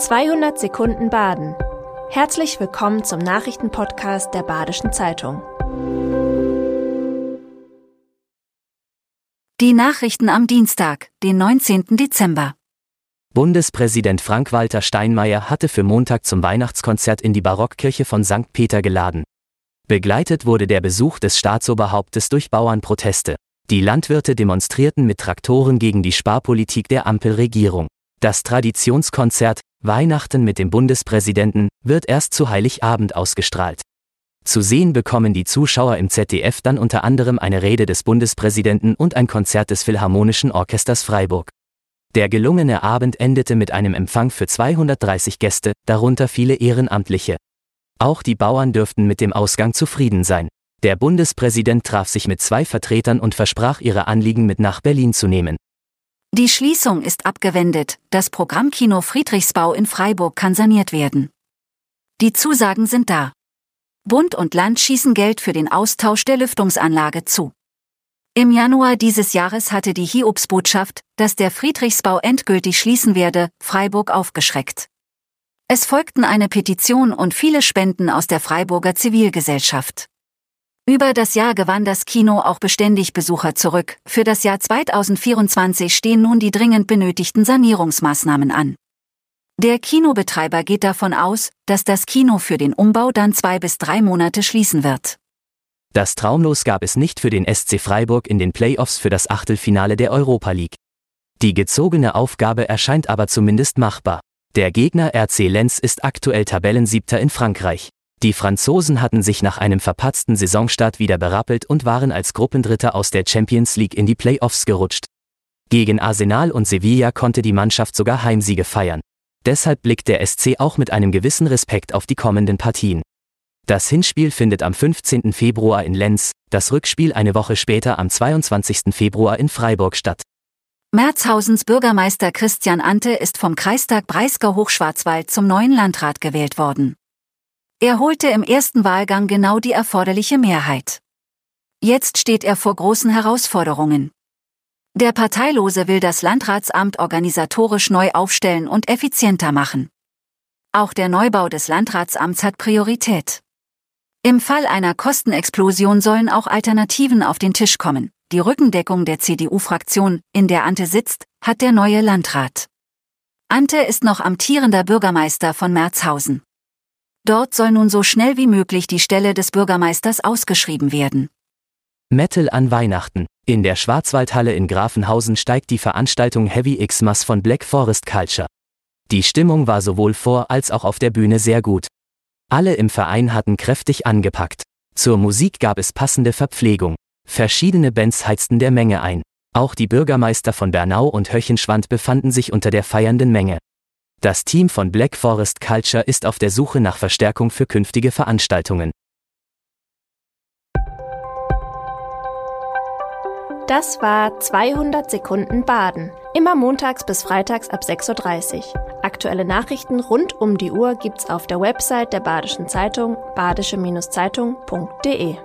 200 Sekunden Baden. Herzlich willkommen zum Nachrichtenpodcast der Badischen Zeitung. Die Nachrichten am Dienstag, den 19. Dezember. Bundespräsident Frank-Walter Steinmeier hatte für Montag zum Weihnachtskonzert in die Barockkirche von St. Peter geladen. Begleitet wurde der Besuch des Staatsoberhauptes durch Bauernproteste. Die Landwirte demonstrierten mit Traktoren gegen die Sparpolitik der Ampelregierung. Das Traditionskonzert Weihnachten mit dem Bundespräsidenten wird erst zu Heiligabend ausgestrahlt. Zu sehen bekommen die Zuschauer im ZDF dann unter anderem eine Rede des Bundespräsidenten und ein Konzert des Philharmonischen Orchesters Freiburg. Der gelungene Abend endete mit einem Empfang für 230 Gäste, darunter viele Ehrenamtliche. Auch die Bauern dürften mit dem Ausgang zufrieden sein. Der Bundespräsident traf sich mit zwei Vertretern und versprach ihre Anliegen mit nach Berlin zu nehmen. Die Schließung ist abgewendet, das Programmkino Friedrichsbau in Freiburg kann saniert werden. Die Zusagen sind da. Bund und Land schießen Geld für den Austausch der Lüftungsanlage zu. Im Januar dieses Jahres hatte die Hiobsbotschaft, dass der Friedrichsbau endgültig schließen werde, Freiburg aufgeschreckt. Es folgten eine Petition und viele Spenden aus der Freiburger Zivilgesellschaft. Über das Jahr gewann das Kino auch beständig Besucher zurück. Für das Jahr 2024 stehen nun die dringend benötigten Sanierungsmaßnahmen an. Der Kinobetreiber geht davon aus, dass das Kino für den Umbau dann zwei bis drei Monate schließen wird. Das Traumlos gab es nicht für den SC Freiburg in den Playoffs für das Achtelfinale der Europa League. Die gezogene Aufgabe erscheint aber zumindest machbar. Der Gegner RC Lenz ist aktuell Tabellensiebter in Frankreich. Die Franzosen hatten sich nach einem verpatzten Saisonstart wieder berappelt und waren als Gruppendritter aus der Champions League in die Playoffs gerutscht. Gegen Arsenal und Sevilla konnte die Mannschaft sogar Heimsiege feiern. Deshalb blickt der SC auch mit einem gewissen Respekt auf die kommenden Partien. Das Hinspiel findet am 15. Februar in Lenz, das Rückspiel eine Woche später am 22. Februar in Freiburg statt. Merzhausens Bürgermeister Christian Ante ist vom Kreistag Breisgau-Hochschwarzwald zum neuen Landrat gewählt worden. Er holte im ersten Wahlgang genau die erforderliche Mehrheit. Jetzt steht er vor großen Herausforderungen. Der Parteilose will das Landratsamt organisatorisch neu aufstellen und effizienter machen. Auch der Neubau des Landratsamts hat Priorität. Im Fall einer Kostenexplosion sollen auch Alternativen auf den Tisch kommen. Die Rückendeckung der CDU-Fraktion, in der Ante sitzt, hat der neue Landrat. Ante ist noch amtierender Bürgermeister von Merzhausen. Dort soll nun so schnell wie möglich die Stelle des Bürgermeisters ausgeschrieben werden. Metal an Weihnachten. In der Schwarzwaldhalle in Grafenhausen steigt die Veranstaltung Heavy Xmas von Black Forest Culture. Die Stimmung war sowohl vor als auch auf der Bühne sehr gut. Alle im Verein hatten kräftig angepackt. Zur Musik gab es passende Verpflegung. Verschiedene Bands heizten der Menge ein. Auch die Bürgermeister von Bernau und Höchenschwand befanden sich unter der feiernden Menge. Das Team von Black Forest Culture ist auf der Suche nach Verstärkung für künftige Veranstaltungen. Das war 200 Sekunden Baden. Immer montags bis freitags ab 6.30 Uhr. Aktuelle Nachrichten rund um die Uhr gibt's auf der Website der Badischen Zeitung badische-zeitung.de.